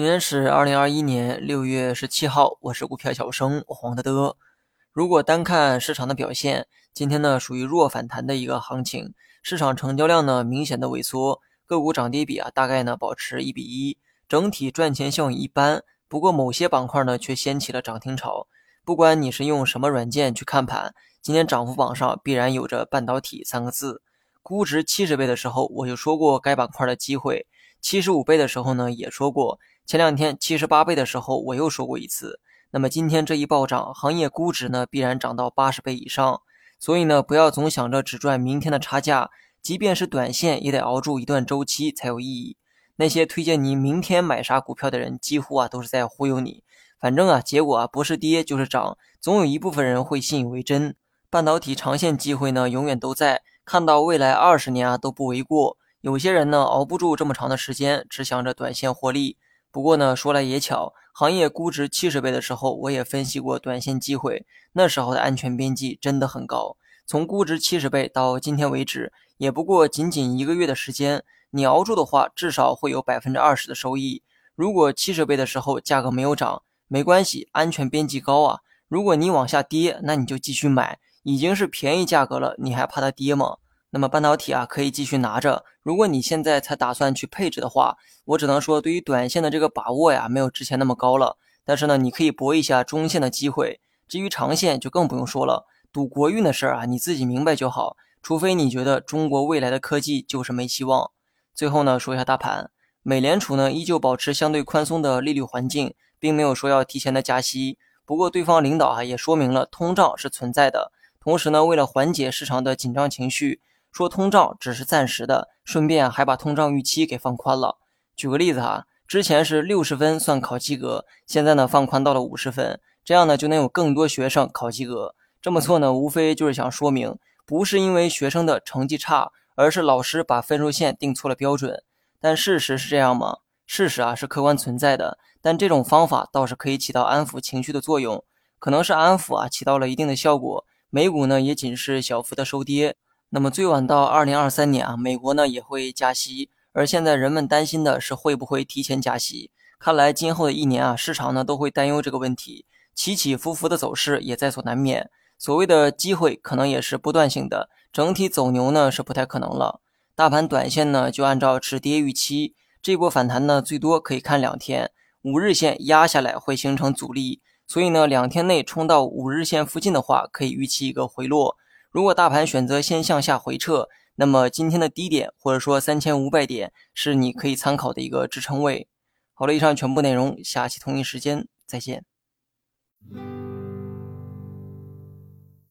今天是二零二一年六月十七号，我是股票小生黄德德。如果单看市场的表现，今天呢属于弱反弹的一个行情，市场成交量呢明显的萎缩，个股涨跌比啊大概呢保持一比一，整体赚钱效应一般。不过某些板块呢却掀起了涨停潮。不管你是用什么软件去看盘，今天涨幅榜上必然有着半导体三个字。估值七十倍的时候我就说过该板块的机会，七十五倍的时候呢也说过。前两天七十八倍的时候，我又说过一次。那么今天这一暴涨，行业估值呢必然涨到八十倍以上。所以呢，不要总想着只赚明天的差价，即便是短线，也得熬住一段周期才有意义。那些推荐你明天买啥股票的人，几乎啊都是在忽悠你。反正啊，结果啊不是跌就是涨，总有一部分人会信以为真。半导体长线机会呢，永远都在，看到未来二十年啊都不为过。有些人呢熬不住这么长的时间，只想着短线获利。不过呢，说来也巧，行业估值七十倍的时候，我也分析过短线机会，那时候的安全边际真的很高。从估值七十倍到今天为止，也不过仅仅一个月的时间，你熬住的话，至少会有百分之二十的收益。如果七十倍的时候价格没有涨，没关系，安全边际高啊。如果你往下跌，那你就继续买，已经是便宜价格了，你还怕它跌吗？那么半导体啊，可以继续拿着。如果你现在才打算去配置的话，我只能说，对于短线的这个把握呀，没有之前那么高了。但是呢，你可以搏一下中线的机会。至于长线，就更不用说了。赌国运的事儿啊，你自己明白就好。除非你觉得中国未来的科技就是没希望。最后呢，说一下大盘，美联储呢依旧保持相对宽松的利率环境，并没有说要提前的加息。不过对方领导啊也说明了通胀是存在的。同时呢，为了缓解市场的紧张情绪。说通胀只是暂时的，顺便还把通胀预期给放宽了。举个例子哈，之前是六十分算考及格，现在呢放宽到了五十分，这样呢就能有更多学生考及格。这么做呢，无非就是想说明，不是因为学生的成绩差，而是老师把分数线定错了标准。但事实是这样吗？事实啊是客观存在的，但这种方法倒是可以起到安抚情绪的作用，可能是安抚啊起到了一定的效果，美股呢也仅是小幅的收跌。那么最晚到二零二三年啊，美国呢也会加息，而现在人们担心的是会不会提前加息。看来今后的一年啊，市场呢都会担忧这个问题，起起伏伏的走势也在所难免。所谓的机会可能也是不断性的，整体走牛呢是不太可能了。大盘短线呢就按照止跌预期，这波反弹呢最多可以看两天，五日线压下来会形成阻力，所以呢两天内冲到五日线附近的话，可以预期一个回落。如果大盘选择先向下回撤，那么今天的低点或者说三千五百点是你可以参考的一个支撑位。好了，以上全部内容，下期同一时间再见。